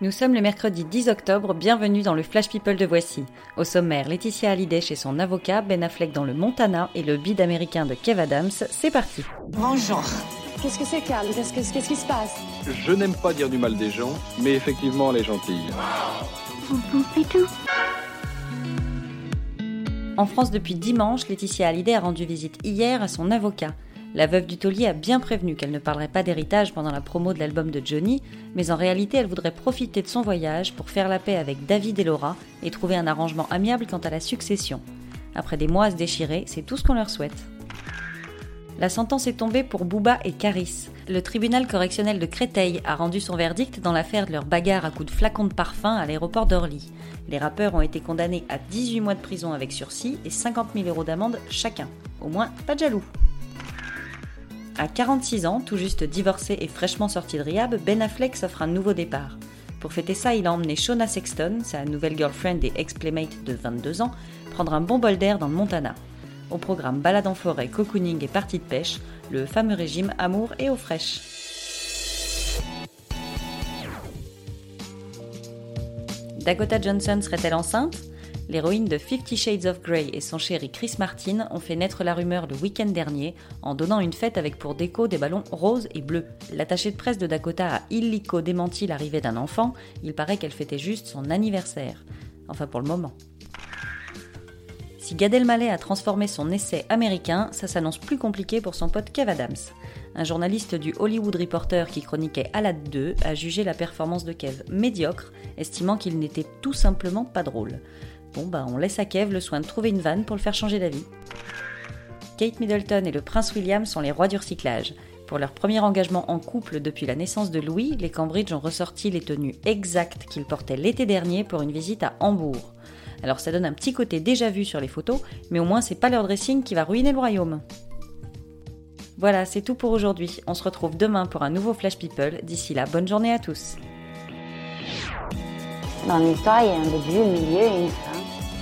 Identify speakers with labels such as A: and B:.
A: Nous sommes le mercredi 10 octobre, bienvenue dans le Flash People de Voici. Au sommaire, Laetitia Hallyday chez son avocat, Ben Affleck dans le Montana et le bid américain de Kev Adams, c'est parti.
B: Bonjour.
C: Qu'est-ce que c'est, Carl Qu'est-ce que- qu'est-ce qui se passe?
D: Je n'aime pas dire du mal des gens, mais effectivement, elle est gentille.
A: En France depuis dimanche, Laetitia Hallyday a rendu visite hier à son avocat. La veuve du taulier a bien prévenu qu'elle ne parlerait pas d'héritage pendant la promo de l'album de Johnny, mais en réalité elle voudrait profiter de son voyage pour faire la paix avec David et Laura et trouver un arrangement amiable quant à la succession. Après des mois à se déchirer, c'est tout ce qu'on leur souhaite. La sentence est tombée pour Booba et Caris. Le tribunal correctionnel de Créteil a rendu son verdict dans l'affaire de leur bagarre à coups de flacons de parfum à l'aéroport d'Orly. Les rappeurs ont été condamnés à 18 mois de prison avec sursis et 50 000 euros d'amende chacun. Au moins, pas de jaloux. À 46 ans, tout juste divorcé et fraîchement sorti de Rehab, Ben Affleck s'offre un nouveau départ. Pour fêter ça, il a emmené Shona Sexton, sa nouvelle girlfriend et ex-playmate de 22 ans, prendre un bon bol d'air dans le Montana. Au programme balade en forêt, cocooning et partie de pêche, le fameux régime amour et eau fraîche. Dakota Johnson serait-elle enceinte? L'héroïne de Fifty Shades of Grey et son chéri Chris Martin ont fait naître la rumeur le week-end dernier en donnant une fête avec pour déco des ballons roses et bleus. L'attaché de presse de Dakota a illico démenti l'arrivée d'un enfant, il paraît qu'elle fêtait juste son anniversaire. Enfin pour le moment. Si Gad Elmaleh a transformé son essai américain, ça s'annonce plus compliqué pour son pote Kev Adams. Un journaliste du Hollywood Reporter qui chroniquait Alad 2 a jugé la performance de Kev médiocre, estimant qu'il n'était tout simplement pas drôle. Bon bah on laisse à Kev le soin de trouver une vanne pour le faire changer d'avis. Kate Middleton et le prince William sont les rois du recyclage. Pour leur premier engagement en couple depuis la naissance de Louis, les Cambridge ont ressorti les tenues exactes qu'ils portaient l'été dernier pour une visite à Hambourg. Alors ça donne un petit côté déjà vu sur les photos, mais au moins c'est pas leur dressing qui va ruiner le royaume. Voilà, c'est tout pour aujourd'hui. On se retrouve demain pour un nouveau Flash People. D'ici là, bonne journée à tous.
B: Dans l'histoire, il y a un début, milieu une fin.